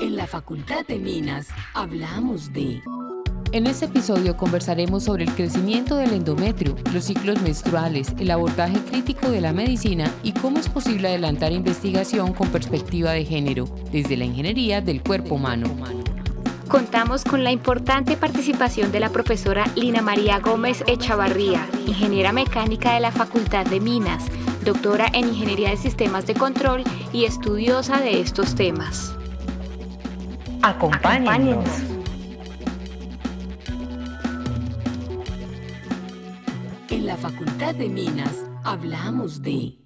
En la Facultad de Minas hablamos de... En este episodio conversaremos sobre el crecimiento del endometrio, los ciclos menstruales, el abordaje crítico de la medicina y cómo es posible adelantar investigación con perspectiva de género desde la ingeniería del cuerpo humano. Contamos con la importante participación de la profesora Lina María Gómez Echavarría, ingeniera mecánica de la Facultad de Minas, doctora en Ingeniería de Sistemas de Control y estudiosa de estos temas. Acompáñenos. En la Facultad de Minas hablamos de...